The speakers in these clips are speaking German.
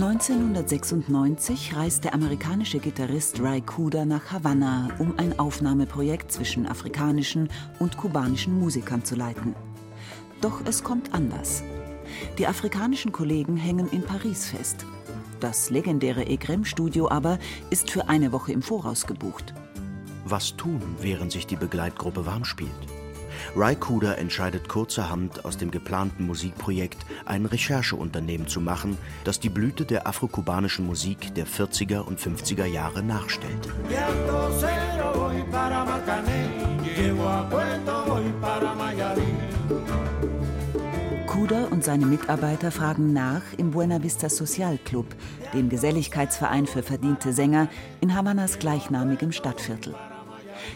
1996 reist der amerikanische Gitarrist Ray Cooder nach Havanna, um ein Aufnahmeprojekt zwischen afrikanischen und kubanischen Musikern zu leiten. Doch es kommt anders. Die afrikanischen Kollegen hängen in Paris fest. Das legendäre EGREM-Studio aber ist für eine Woche im Voraus gebucht. Was tun, während sich die Begleitgruppe warm spielt? Raikuda entscheidet kurzerhand, aus dem geplanten Musikprojekt ein Rechercheunternehmen zu machen, das die Blüte der afrokubanischen Musik der 40er und 50er Jahre nachstellt. Kuda und seine Mitarbeiter fragen nach im Buena Vista Social Club, dem Geselligkeitsverein für verdiente Sänger in Havanas gleichnamigem Stadtviertel.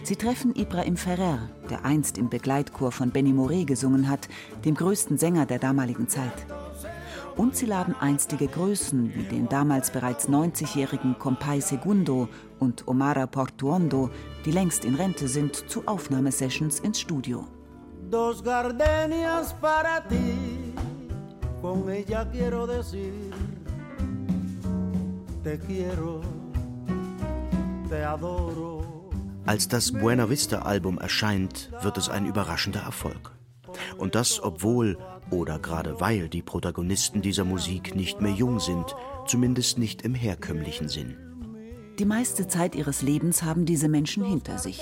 Sie treffen Ibrahim Ferrer, der einst im Begleitchor von Benny Moré gesungen hat, dem größten Sänger der damaligen Zeit. Und sie laden einstige Größen wie den damals bereits 90-jährigen Compay Segundo und Omara Portuondo, die längst in Rente sind, zu Aufnahmesessions ins Studio. Dos gardenias para ti, con ella quiero decir, te quiero, te adoro. Als das Buena Vista-Album erscheint, wird es ein überraschender Erfolg. Und das, obwohl oder gerade weil die Protagonisten dieser Musik nicht mehr jung sind, zumindest nicht im herkömmlichen Sinn. Die meiste Zeit ihres Lebens haben diese Menschen hinter sich.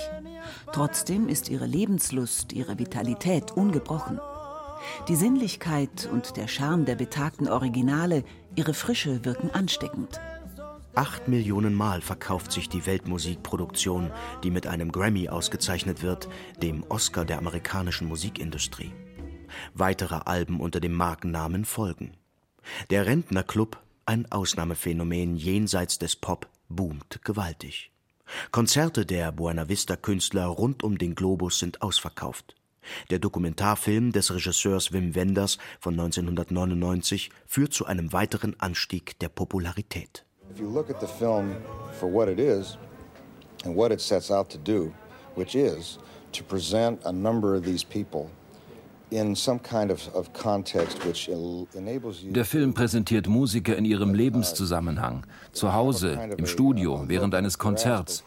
Trotzdem ist ihre Lebenslust, ihre Vitalität ungebrochen. Die Sinnlichkeit und der Charme der betagten Originale, ihre Frische wirken ansteckend. Acht Millionen Mal verkauft sich die Weltmusikproduktion, die mit einem Grammy ausgezeichnet wird, dem Oscar der amerikanischen Musikindustrie. Weitere Alben unter dem Markennamen folgen. Der Rentnerclub, ein Ausnahmephänomen jenseits des Pop, boomt gewaltig. Konzerte der Buena Vista Künstler rund um den Globus sind ausverkauft. Der Dokumentarfilm des Regisseurs Wim Wenders von 1999 führt zu einem weiteren Anstieg der Popularität. If you look at the film for what it is and what it sets out to do, which is to present a number of these people der Film präsentiert Musiker in ihrem Lebenszusammenhang, zu Hause, im Studio, während eines Konzerts.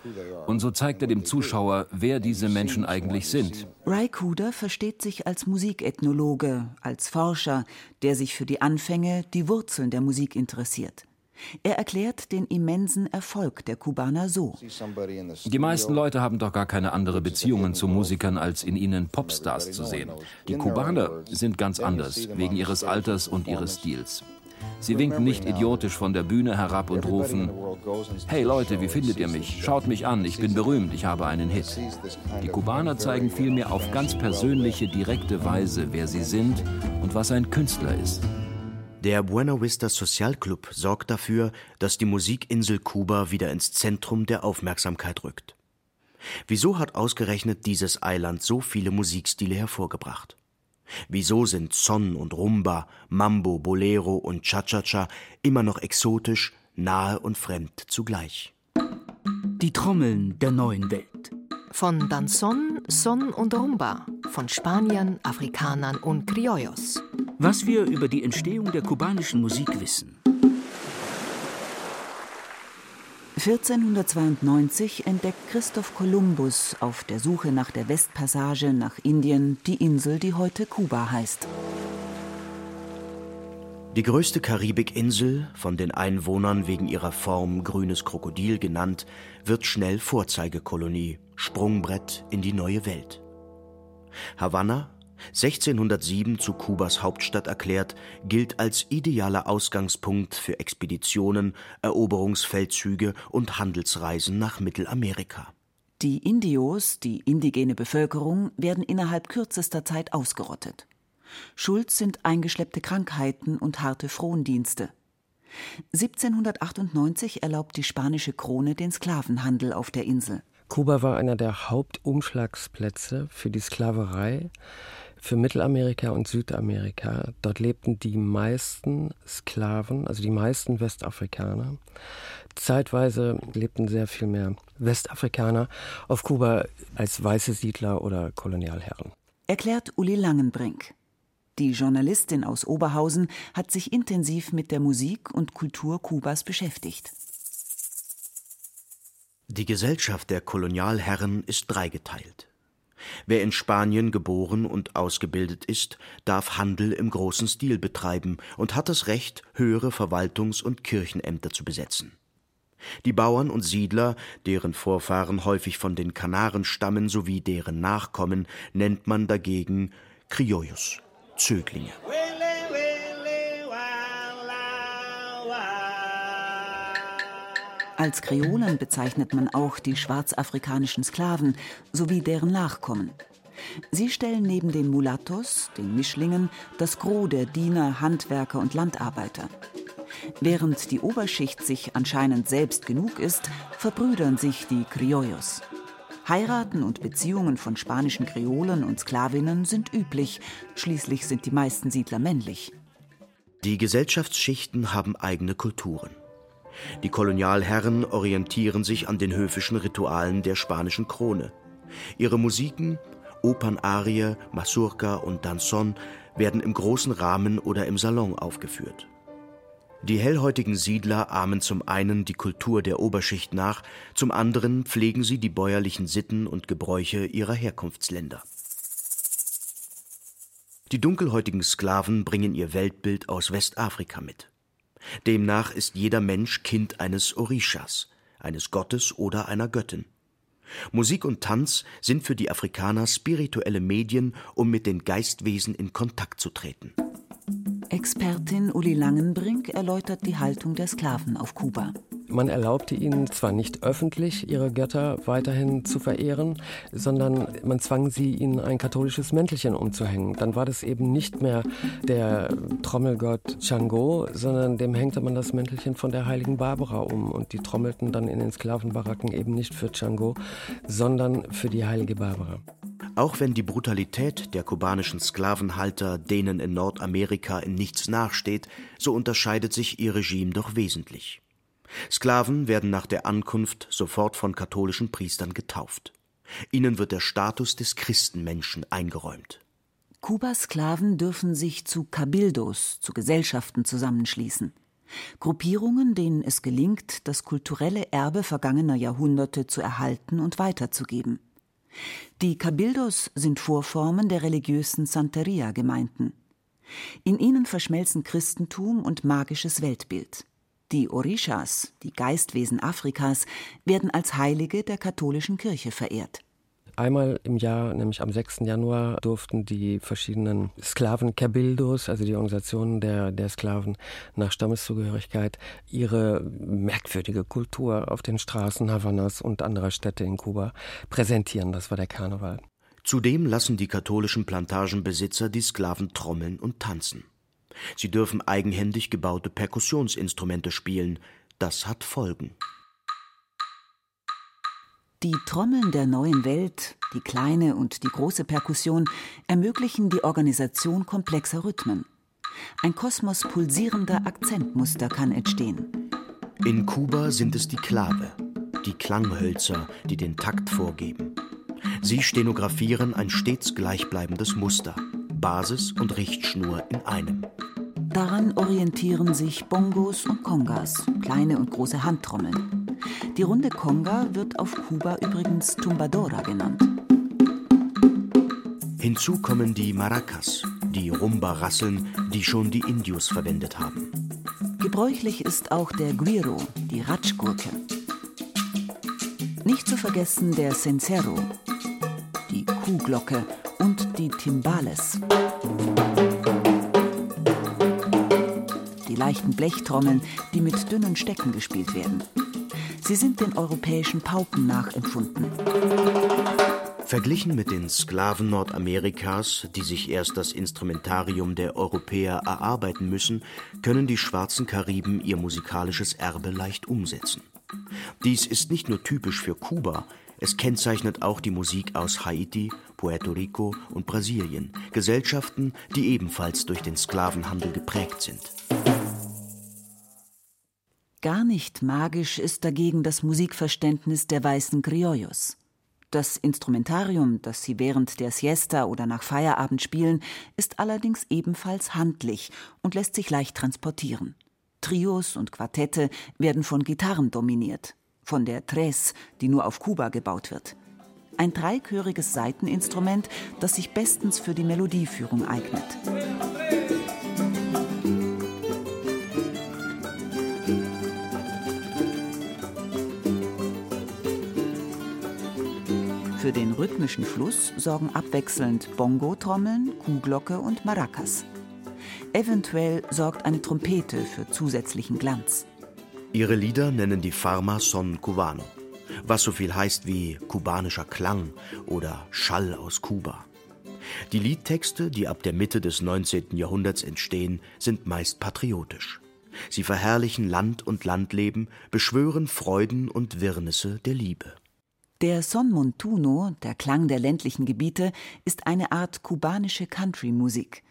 Und so zeigt er dem Zuschauer, wer diese Menschen eigentlich sind. Ray Cooder versteht sich als Musikethnologe, als Forscher, der sich für die Anfänge, die Wurzeln der Musik interessiert. Er erklärt den immensen Erfolg der Kubaner so. Die meisten Leute haben doch gar keine andere Beziehungen zu Musikern, als in ihnen Popstars zu sehen. Die Kubaner sind ganz anders, wegen ihres Alters und ihres Stils. Sie winken nicht idiotisch von der Bühne herab und rufen, Hey Leute, wie findet ihr mich? Schaut mich an, ich bin berühmt, ich habe einen Hit. Die Kubaner zeigen vielmehr auf ganz persönliche, direkte Weise, wer sie sind und was ein Künstler ist. Der Buena Vista Social Club sorgt dafür, dass die Musikinsel Kuba wieder ins Zentrum der Aufmerksamkeit rückt. Wieso hat ausgerechnet dieses Eiland so viele Musikstile hervorgebracht? Wieso sind Son und Rumba, Mambo, Bolero und Cha-Cha-Cha immer noch exotisch, nahe und fremd zugleich? Die Trommeln der neuen Welt. Von Danzon, Son und Rumba, von Spaniern, Afrikanern und Criollos. Was wir über die Entstehung der kubanischen Musik wissen. 1492 entdeckt Christoph Kolumbus auf der Suche nach der Westpassage nach Indien die Insel, die heute Kuba heißt. Die größte Karibikinsel, von den Einwohnern wegen ihrer Form grünes Krokodil genannt, wird schnell Vorzeigekolonie, Sprungbrett in die neue Welt. Havanna, 1607 zu Kubas Hauptstadt erklärt, gilt als idealer Ausgangspunkt für Expeditionen, Eroberungsfeldzüge und Handelsreisen nach Mittelamerika. Die Indios, die indigene Bevölkerung, werden innerhalb kürzester Zeit ausgerottet. Schuld sind eingeschleppte Krankheiten und harte Frondienste. 1798 erlaubt die spanische Krone den Sklavenhandel auf der Insel. Kuba war einer der Hauptumschlagsplätze für die Sklaverei für Mittelamerika und Südamerika. Dort lebten die meisten Sklaven, also die meisten Westafrikaner. Zeitweise lebten sehr viel mehr Westafrikaner auf Kuba als weiße Siedler oder Kolonialherren. Erklärt Uli Langenbrink. Die Journalistin aus Oberhausen hat sich intensiv mit der Musik und Kultur Kubas beschäftigt. Die Gesellschaft der Kolonialherren ist dreigeteilt. Wer in Spanien geboren und ausgebildet ist, darf Handel im großen Stil betreiben und hat das Recht, höhere Verwaltungs- und Kirchenämter zu besetzen. Die Bauern und Siedler, deren Vorfahren häufig von den Kanaren stammen sowie deren Nachkommen, nennt man dagegen Criollos, Zöglinge. Als Kreolen bezeichnet man auch die schwarzafrikanischen Sklaven sowie deren Nachkommen. Sie stellen neben den Mulattos, den Mischlingen, das Gros der Diener, Handwerker und Landarbeiter. Während die Oberschicht sich anscheinend selbst genug ist, verbrüdern sich die Criollos. Heiraten und Beziehungen von spanischen Kreolen und Sklavinnen sind üblich, schließlich sind die meisten Siedler männlich. Die Gesellschaftsschichten haben eigene Kulturen. Die Kolonialherren orientieren sich an den höfischen Ritualen der spanischen Krone. Ihre Musiken, Opernarie, Mazurka und Danzon, werden im großen Rahmen oder im Salon aufgeführt. Die hellhäutigen Siedler ahmen zum einen die Kultur der Oberschicht nach, zum anderen pflegen sie die bäuerlichen Sitten und Gebräuche ihrer Herkunftsländer. Die dunkelhäutigen Sklaven bringen ihr Weltbild aus Westafrika mit. Demnach ist jeder Mensch Kind eines Orishas, eines Gottes oder einer Göttin. Musik und Tanz sind für die Afrikaner spirituelle Medien, um mit den Geistwesen in Kontakt zu treten. Expertin Uli Langenbrink erläutert die Haltung der Sklaven auf Kuba. Man erlaubte ihnen zwar nicht öffentlich, ihre Götter weiterhin zu verehren, sondern man zwang sie, ihnen ein katholisches Mäntelchen umzuhängen. Dann war das eben nicht mehr der Trommelgott Chango, sondern dem hängte man das Mäntelchen von der heiligen Barbara um. Und die trommelten dann in den Sklavenbaracken eben nicht für Chango, sondern für die heilige Barbara. Auch wenn die Brutalität der kubanischen Sklavenhalter denen in Nordamerika in nichts nachsteht, so unterscheidet sich ihr Regime doch wesentlich. Sklaven werden nach der Ankunft sofort von katholischen Priestern getauft. Ihnen wird der Status des Christenmenschen eingeräumt. Kubas Sklaven dürfen sich zu Cabildos, zu Gesellschaften zusammenschließen. Gruppierungen, denen es gelingt, das kulturelle Erbe vergangener Jahrhunderte zu erhalten und weiterzugeben. Die Cabildos sind Vorformen der religiösen Santeria-Gemeinden. In ihnen verschmelzen Christentum und magisches Weltbild. Die Orishas, die Geistwesen Afrikas, werden als Heilige der katholischen Kirche verehrt. Einmal im Jahr, nämlich am 6. Januar, durften die verschiedenen Sklaven Cabildos, also die Organisationen der, der Sklaven nach Stammeszugehörigkeit, ihre merkwürdige Kultur auf den Straßen Havanas und anderer Städte in Kuba präsentieren. Das war der Karneval. Zudem lassen die katholischen Plantagenbesitzer die Sklaven trommeln und tanzen. Sie dürfen eigenhändig gebaute Perkussionsinstrumente spielen. Das hat Folgen. Die Trommeln der neuen Welt, die kleine und die große Perkussion ermöglichen die Organisation komplexer Rhythmen. Ein Kosmos pulsierender Akzentmuster kann entstehen. In Kuba sind es die Klave, die Klanghölzer, die den Takt vorgeben. Sie stenografieren ein stets gleichbleibendes Muster, Basis und Richtschnur in einem. Daran orientieren sich Bongos und Kongas, kleine und große Handtrommeln. Die runde Conga wird auf Kuba übrigens Tumbadora genannt. Hinzu kommen die Maracas, die Rumba-Rasseln, die schon die Indios verwendet haben. Gebräuchlich ist auch der Guiro, die Ratschgurke. Nicht zu vergessen der Cencero, die Kuhglocke und die Timbales. Die leichten Blechtrommeln, die mit dünnen Stecken gespielt werden. Sie sind den europäischen Pauken nachempfunden. Verglichen mit den Sklaven Nordamerikas, die sich erst das Instrumentarium der Europäer erarbeiten müssen, können die schwarzen Kariben ihr musikalisches Erbe leicht umsetzen. Dies ist nicht nur typisch für Kuba, es kennzeichnet auch die Musik aus Haiti, Puerto Rico und Brasilien, Gesellschaften, die ebenfalls durch den Sklavenhandel geprägt sind. Gar nicht magisch ist dagegen das Musikverständnis der weißen Criollos. Das Instrumentarium, das sie während der Siesta oder nach Feierabend spielen, ist allerdings ebenfalls handlich und lässt sich leicht transportieren. Trios und Quartette werden von Gitarren dominiert, von der Tres, die nur auf Kuba gebaut wird. Ein dreichöriges Saiteninstrument, das sich bestens für die Melodieführung eignet. Für den rhythmischen Fluss sorgen abwechselnd Bongo-Trommeln, Kuhglocke und Maracas. Eventuell sorgt eine Trompete für zusätzlichen Glanz. Ihre Lieder nennen die Pharma son cubano, was so viel heißt wie kubanischer Klang oder Schall aus Kuba. Die Liedtexte, die ab der Mitte des 19. Jahrhunderts entstehen, sind meist patriotisch. Sie verherrlichen Land und Landleben, beschwören Freuden und Wirrnisse der Liebe. Der Son Montuno, der Klang der ländlichen Gebiete, ist eine Art kubanische Country-Musik.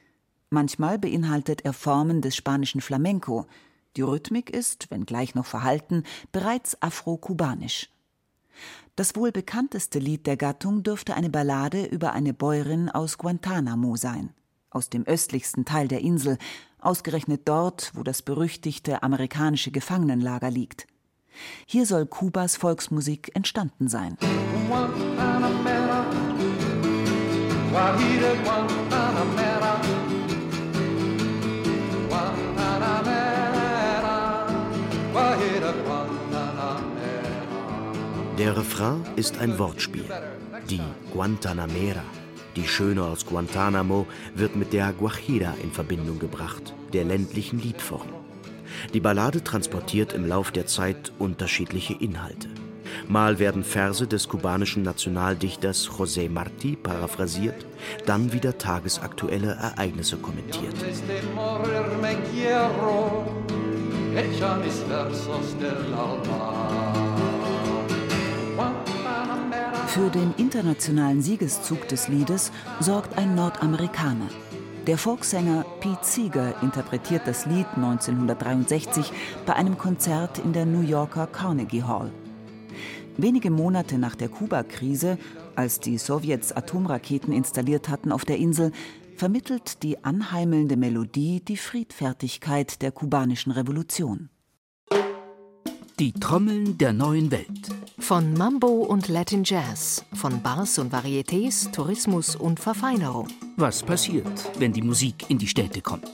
Manchmal beinhaltet er Formen des spanischen Flamenco. Die Rhythmik ist, wenngleich noch verhalten, bereits afro-kubanisch. Das wohl bekannteste Lied der Gattung dürfte eine Ballade über eine Bäuerin aus Guantanamo sein, aus dem östlichsten Teil der Insel, ausgerechnet dort, wo das berüchtigte amerikanische Gefangenenlager liegt. Hier soll Kubas Volksmusik entstanden sein. Der Refrain ist ein Wortspiel. Die Guantanamera, die Schöne aus Guantanamo, wird mit der Guajira in Verbindung gebracht, der ländlichen Liedform. Die Ballade transportiert im Lauf der Zeit unterschiedliche Inhalte. Mal werden Verse des kubanischen Nationaldichters José Martí paraphrasiert, dann wieder tagesaktuelle Ereignisse kommentiert. Für den internationalen Siegeszug des Liedes sorgt ein Nordamerikaner, der Folksänger Pete Seeger interpretiert das Lied 1963 bei einem Konzert in der New Yorker Carnegie Hall. Wenige Monate nach der Kuba-Krise, als die Sowjets Atomraketen installiert hatten auf der Insel, vermittelt die anheimelnde Melodie die Friedfertigkeit der kubanischen Revolution. Die Trommeln der neuen Welt. Von Mambo und Latin Jazz, von Bars und Varietés, Tourismus und Verfeinerung. Was passiert, wenn die Musik in die Städte kommt?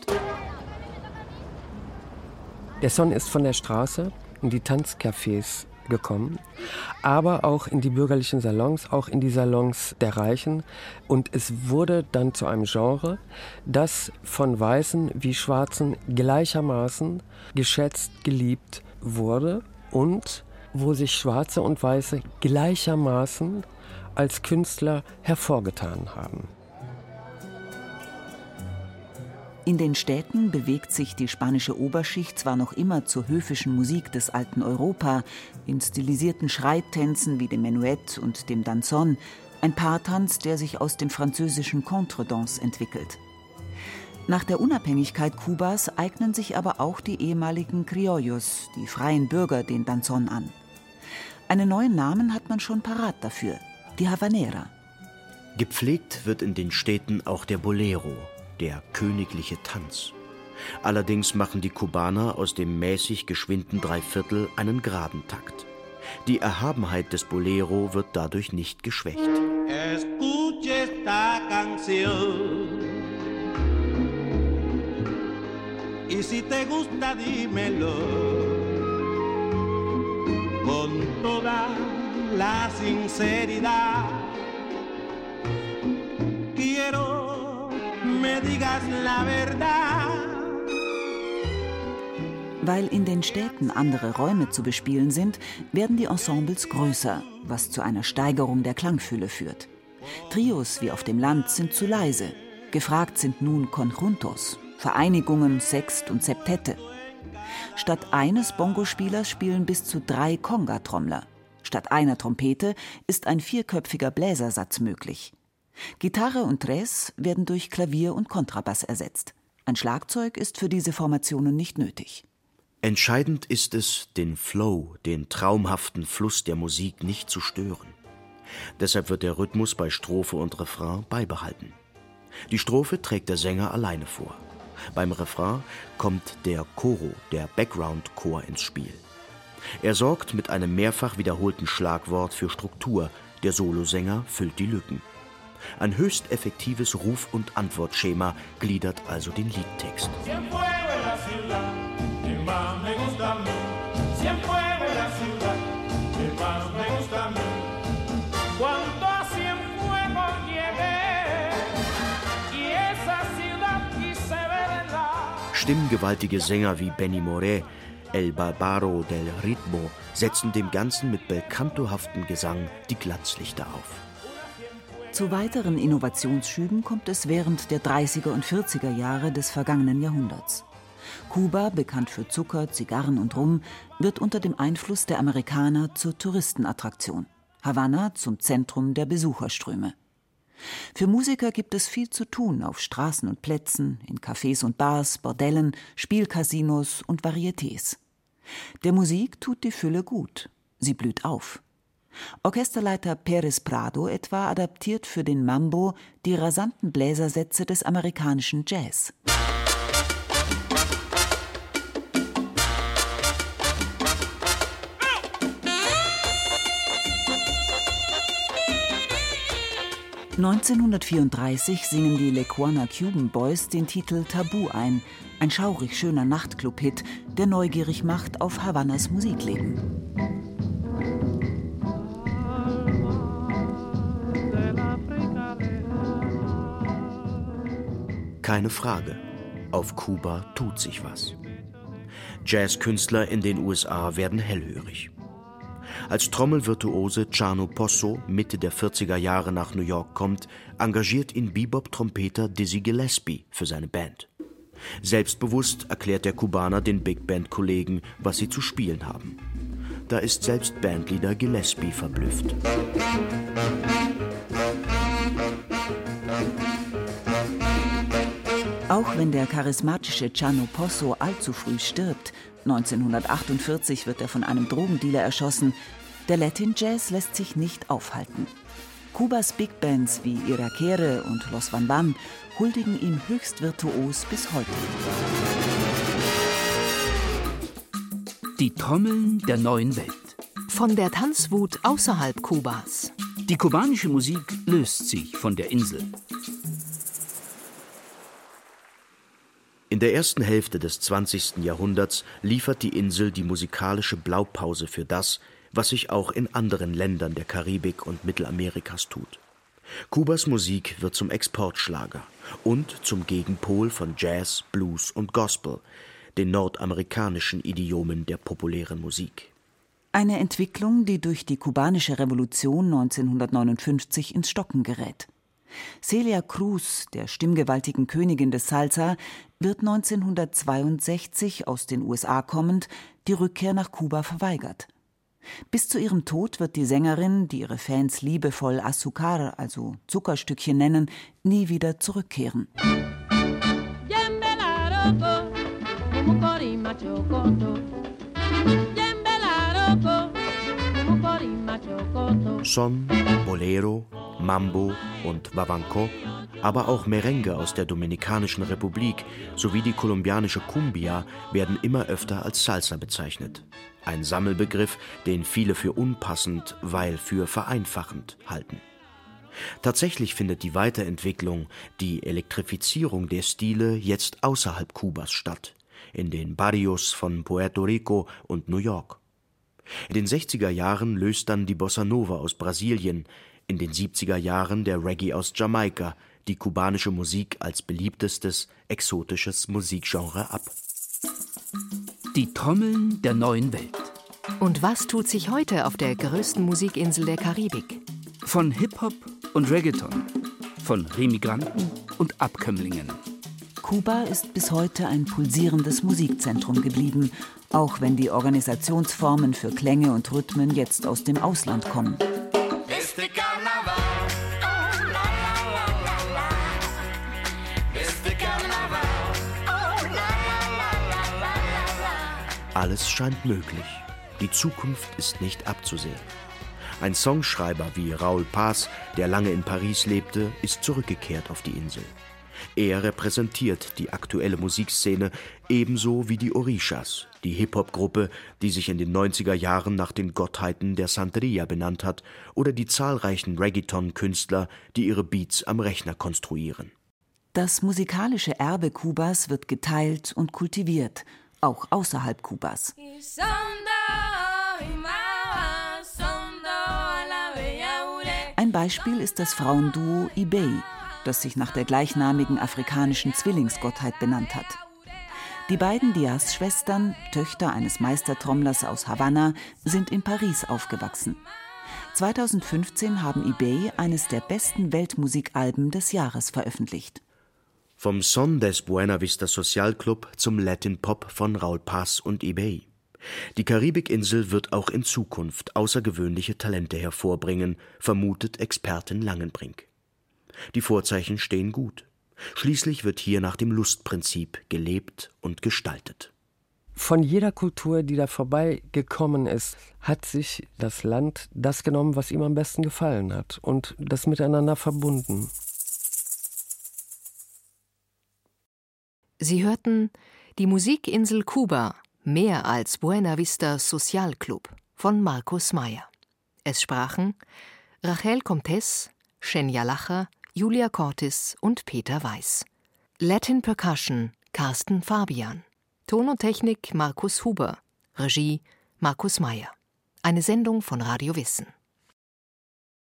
Der Son ist von der Straße in die Tanzcafés gekommen, aber auch in die bürgerlichen Salons, auch in die Salons der Reichen. Und es wurde dann zu einem Genre, das von Weißen wie Schwarzen gleichermaßen geschätzt, geliebt wurde und wo sich Schwarze und Weiße gleichermaßen als Künstler hervorgetan haben. In den Städten bewegt sich die spanische Oberschicht zwar noch immer zur höfischen Musik des alten Europa, in stilisierten Schreittänzen wie dem Menuett und dem Danzon, ein Paartanz, der sich aus dem französischen Contredanse entwickelt. Nach der Unabhängigkeit Kubas eignen sich aber auch die ehemaligen Criollos, die freien Bürger, den Danzon an. Einen neuen Namen hat man schon parat dafür, die Havanera. Gepflegt wird in den Städten auch der Bolero, der königliche Tanz. Allerdings machen die Kubaner aus dem mäßig geschwinden Dreiviertel einen geraden Takt. Die Erhabenheit des Bolero wird dadurch nicht geschwächt. Escuche esta canción. Y si te gusta, dímelo con toda la sinceridad. Quiero me digas la verdad. Weil in den Städten andere Räume zu bespielen sind, werden die Ensembles größer, was zu einer Steigerung der Klangfülle führt. Trios wie auf dem Land sind zu leise. Gefragt sind nun Conjuntos, Vereinigungen, Sext und Septette. Statt eines Bongospielers spielen bis zu drei Conga-Trommler. Statt einer Trompete ist ein vierköpfiger Bläsersatz möglich. Gitarre und Tres werden durch Klavier und Kontrabass ersetzt. Ein Schlagzeug ist für diese Formationen nicht nötig. Entscheidend ist es, den Flow, den traumhaften Fluss der Musik nicht zu stören. Deshalb wird der Rhythmus bei Strophe und Refrain beibehalten. Die Strophe trägt der Sänger alleine vor. Beim Refrain kommt der Choro, der Background-Chor ins Spiel. Er sorgt mit einem mehrfach wiederholten Schlagwort für Struktur, der Solosänger füllt die Lücken. Ein höchst effektives Ruf- und Antwortschema gliedert also den Liedtext. Stimmgewaltige Sänger wie Benny Moré, El Barbaro del Ritmo setzen dem Ganzen mit belcantohaftem Gesang die Glanzlichter auf. Zu weiteren Innovationsschüben kommt es während der 30er und 40er Jahre des vergangenen Jahrhunderts. Kuba, bekannt für Zucker, Zigarren und Rum, wird unter dem Einfluss der Amerikaner zur Touristenattraktion. Havanna zum Zentrum der Besucherströme. Für Musiker gibt es viel zu tun auf Straßen und Plätzen, in Cafés und Bars, Bordellen, Spielcasinos und Varietés. Der Musik tut die Fülle gut. Sie blüht auf. Orchesterleiter Perez Prado etwa adaptiert für den Mambo die rasanten Bläsersätze des amerikanischen Jazz. 1934 singen die Lequana Cuban Boys den Titel Tabu ein, ein schaurig schöner Nachtclub-Hit, der neugierig macht auf Havannas Musikleben. Keine Frage, auf Kuba tut sich was. Jazzkünstler in den USA werden hellhörig. Als Trommelvirtuose Chano Posso Mitte der 40er Jahre nach New York kommt, engagiert ihn Bebop-Trompeter Dizzy Gillespie für seine Band. Selbstbewusst erklärt der Kubaner den Big Band-Kollegen, was sie zu spielen haben. Da ist selbst Bandleader Gillespie verblüfft. Auch wenn der charismatische Chano Posso allzu früh stirbt, 1948 wird er von einem Drogendealer erschossen, der Latin Jazz lässt sich nicht aufhalten. Kubas Big Bands wie Irakere und Los Van Van huldigen ihm höchst virtuos bis heute. Die Trommeln der neuen Welt. Von der Tanzwut außerhalb Kubas. Die kubanische Musik löst sich von der Insel. In der ersten Hälfte des 20. Jahrhunderts liefert die Insel die musikalische Blaupause für das, was sich auch in anderen Ländern der Karibik und Mittelamerikas tut. Kubas Musik wird zum Exportschlager und zum Gegenpol von Jazz, Blues und Gospel, den nordamerikanischen Idiomen der populären Musik. Eine Entwicklung, die durch die kubanische Revolution 1959 ins Stocken gerät. Celia Cruz, der stimmgewaltigen Königin des Salsa, wird 1962 aus den USA kommend die Rückkehr nach Kuba verweigert. Bis zu ihrem Tod wird die Sängerin, die ihre Fans liebevoll Azúcar, also Zuckerstückchen nennen, nie wieder zurückkehren. Son, Bolero, Mambo und Wabanco, aber auch Merengue aus der Dominikanischen Republik sowie die kolumbianische Cumbia werden immer öfter als Salsa bezeichnet. Ein Sammelbegriff, den viele für unpassend, weil für vereinfachend halten. Tatsächlich findet die Weiterentwicklung, die Elektrifizierung der Stile jetzt außerhalb Kubas statt, in den Barrios von Puerto Rico und New York. In den 60er Jahren löst dann die Bossa Nova aus Brasilien, in den 70er Jahren der Reggae aus Jamaika die kubanische Musik als beliebtestes exotisches Musikgenre ab. Die Trommeln der neuen Welt. Und was tut sich heute auf der größten Musikinsel der Karibik? Von Hip-Hop und Reggaeton, von Remigranten und Abkömmlingen. Kuba ist bis heute ein pulsierendes Musikzentrum geblieben, auch wenn die Organisationsformen für Klänge und Rhythmen jetzt aus dem Ausland kommen. Alles scheint möglich. Die Zukunft ist nicht abzusehen. Ein Songschreiber wie Raoul Paz, der lange in Paris lebte, ist zurückgekehrt auf die Insel. Er repräsentiert die aktuelle Musikszene ebenso wie die Orishas, die Hip-Hop-Gruppe, die sich in den 90er Jahren nach den Gottheiten der Santeria benannt hat, oder die zahlreichen Reggaeton-Künstler, die ihre Beats am Rechner konstruieren. Das musikalische Erbe Kubas wird geteilt und kultiviert, auch außerhalb Kubas. Ein Beispiel ist das Frauenduo Ibey, das sich nach der gleichnamigen afrikanischen Zwillingsgottheit benannt hat. Die beiden Diaz-Schwestern, Töchter eines Meistertrommlers aus Havanna, sind in Paris aufgewachsen. 2015 haben eBay eines der besten Weltmusikalben des Jahres veröffentlicht. Vom Son des Buena Vista Social Club zum Latin Pop von Raul Paz und eBay. Die Karibikinsel wird auch in Zukunft außergewöhnliche Talente hervorbringen, vermutet Expertin Langenbrink. Die Vorzeichen stehen gut. Schließlich wird hier nach dem Lustprinzip gelebt und gestaltet. Von jeder Kultur, die da vorbeigekommen ist, hat sich das Land das genommen, was ihm am besten gefallen hat und das miteinander verbunden. Sie hörten die Musikinsel Kuba, mehr als Buena Vista Social Club von Markus Meyer. Es sprachen Rachel Comtes, Shenya Lacher, Julia Cortis und Peter Weiß. Latin Percussion Carsten Fabian. Ton und Technik Markus Huber. Regie Markus Meyer. Eine Sendung von Radio Wissen.